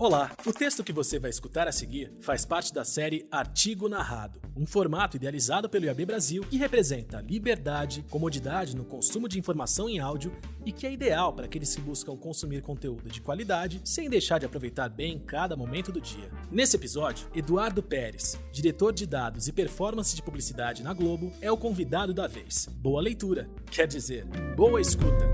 Olá, o texto que você vai escutar a seguir faz parte da série Artigo Narrado, um formato idealizado pelo IAB Brasil que representa liberdade, comodidade no consumo de informação em áudio e que é ideal para aqueles que buscam consumir conteúdo de qualidade sem deixar de aproveitar bem cada momento do dia. Nesse episódio, Eduardo Pérez, diretor de dados e performance de publicidade na Globo, é o convidado da vez. Boa leitura, quer dizer, boa escuta.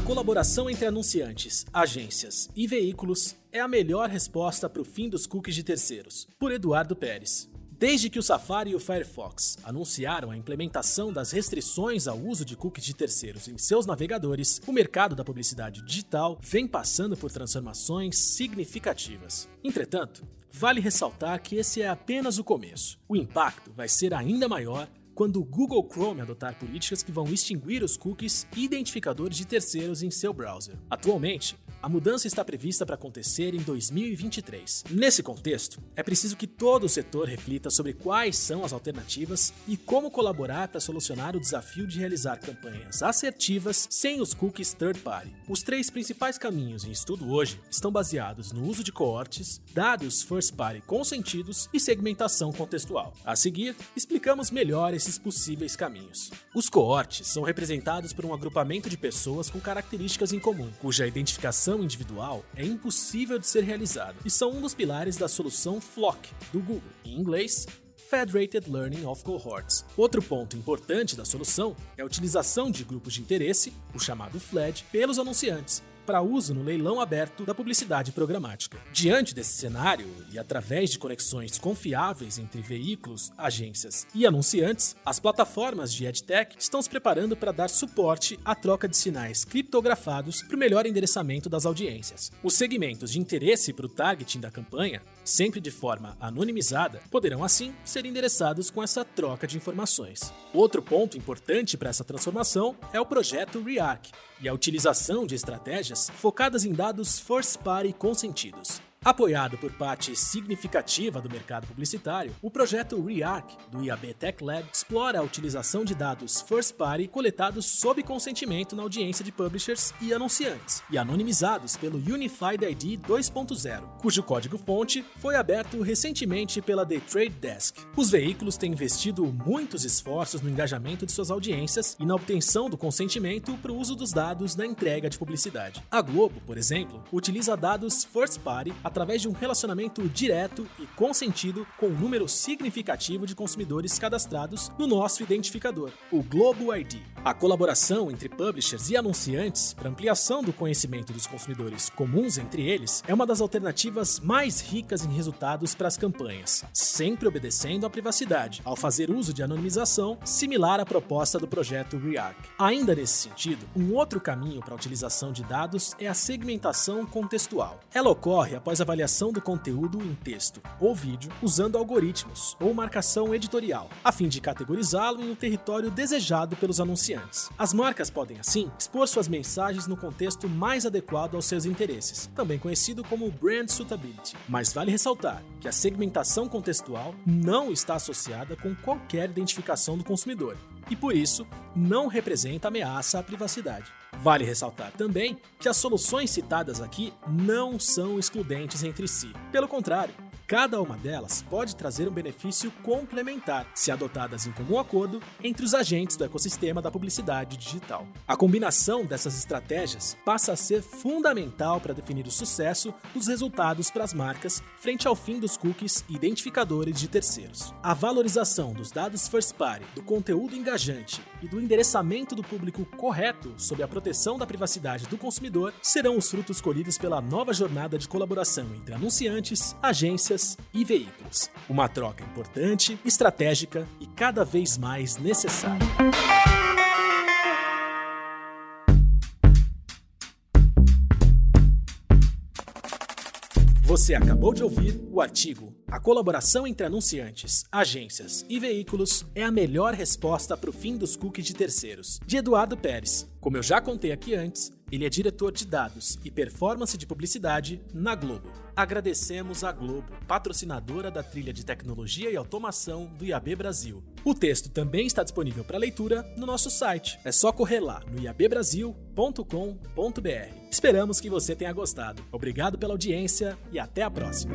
A colaboração entre anunciantes, agências e veículos é a melhor resposta para o fim dos cookies de terceiros, por Eduardo Pérez. Desde que o Safari e o Firefox anunciaram a implementação das restrições ao uso de cookies de terceiros em seus navegadores, o mercado da publicidade digital vem passando por transformações significativas. Entretanto, vale ressaltar que esse é apenas o começo. O impacto vai ser ainda maior quando o Google Chrome adotar políticas que vão extinguir os cookies e identificadores de terceiros em seu browser. Atualmente, a mudança está prevista para acontecer em 2023. Nesse contexto, é preciso que todo o setor reflita sobre quais são as alternativas e como colaborar para solucionar o desafio de realizar campanhas assertivas sem os cookies third party. Os três principais caminhos em estudo hoje estão baseados no uso de coortes, dados first party consentidos e segmentação contextual. A seguir, explicamos melhor esses possíveis caminhos. Os coortes são representados por um agrupamento de pessoas com características em comum, cuja identificação individual é impossível de ser realizada e são um dos pilares da solução FLOC do Google, em inglês Federated Learning of Cohorts. Outro ponto importante da solução é a utilização de grupos de interesse, o chamado FLED, pelos anunciantes, para uso no leilão aberto da publicidade programática. Diante desse cenário e através de conexões confiáveis entre veículos, agências e anunciantes, as plataformas de EdTech estão se preparando para dar suporte à troca de sinais criptografados para o melhor endereçamento das audiências. Os segmentos de interesse para o targeting da campanha sempre de forma anonimizada, poderão assim ser endereçados com essa troca de informações. Outro ponto importante para essa transformação é o projeto REARC e a utilização de estratégias focadas em dados first party consentidos. Apoiado por parte significativa do mercado publicitário, o projeto REARC do IAB Tech Lab explora a utilização de dados first party coletados sob consentimento na audiência de publishers e anunciantes e anonimizados pelo Unified ID 2.0, cujo código-fonte foi aberto recentemente pela The Trade Desk. Os veículos têm investido muitos esforços no engajamento de suas audiências e na obtenção do consentimento para o uso dos dados na entrega de publicidade. A Globo, por exemplo, utiliza dados first party através de um relacionamento direto e consentido com um número significativo de consumidores cadastrados no nosso identificador, o Globo ID. A colaboração entre publishers e anunciantes para ampliação do conhecimento dos consumidores comuns entre eles é uma das alternativas mais ricas em resultados para as campanhas, sempre obedecendo à privacidade, ao fazer uso de anonimização similar à proposta do projeto REARC. Ainda nesse sentido, um outro caminho para a utilização de dados é a segmentação contextual. Ela ocorre após avaliação do conteúdo em texto ou vídeo usando algoritmos ou marcação editorial, a fim de categorizá-lo em um território desejado pelos anunciantes. As marcas podem, assim, expor suas mensagens no contexto mais adequado aos seus interesses, também conhecido como brand suitability. Mas vale ressaltar que a segmentação contextual não está associada com qualquer identificação do consumidor e, por isso, não representa ameaça à privacidade. Vale ressaltar também que as soluções citadas aqui não são excludentes entre si. Pelo contrário, Cada uma delas pode trazer um benefício complementar, se adotadas em comum acordo entre os agentes do ecossistema da publicidade digital. A combinação dessas estratégias passa a ser fundamental para definir o sucesso dos resultados para as marcas frente ao fim dos cookies e identificadores de terceiros. A valorização dos dados first party, do conteúdo engajante e do endereçamento do público correto sob a proteção da privacidade do consumidor serão os frutos colhidos pela nova jornada de colaboração entre anunciantes, agências e veículos. Uma troca importante, estratégica e cada vez mais necessária. Você acabou de ouvir o artigo A colaboração entre anunciantes, agências e veículos é a melhor resposta para o fim dos cookies de terceiros, de Eduardo Pérez. Como eu já contei aqui antes, Ele é diretor de dados e performance de publicidade na Globo. Agradecemos a Globo, patrocinadora da trilha de tecnologia e automação do IAB Brasil. O texto também está disponível para leitura no nosso site. É só correr lá no iabbrasil.com.br. Esperamos que você tenha gostado. Obrigado pela audiência e até a próxima.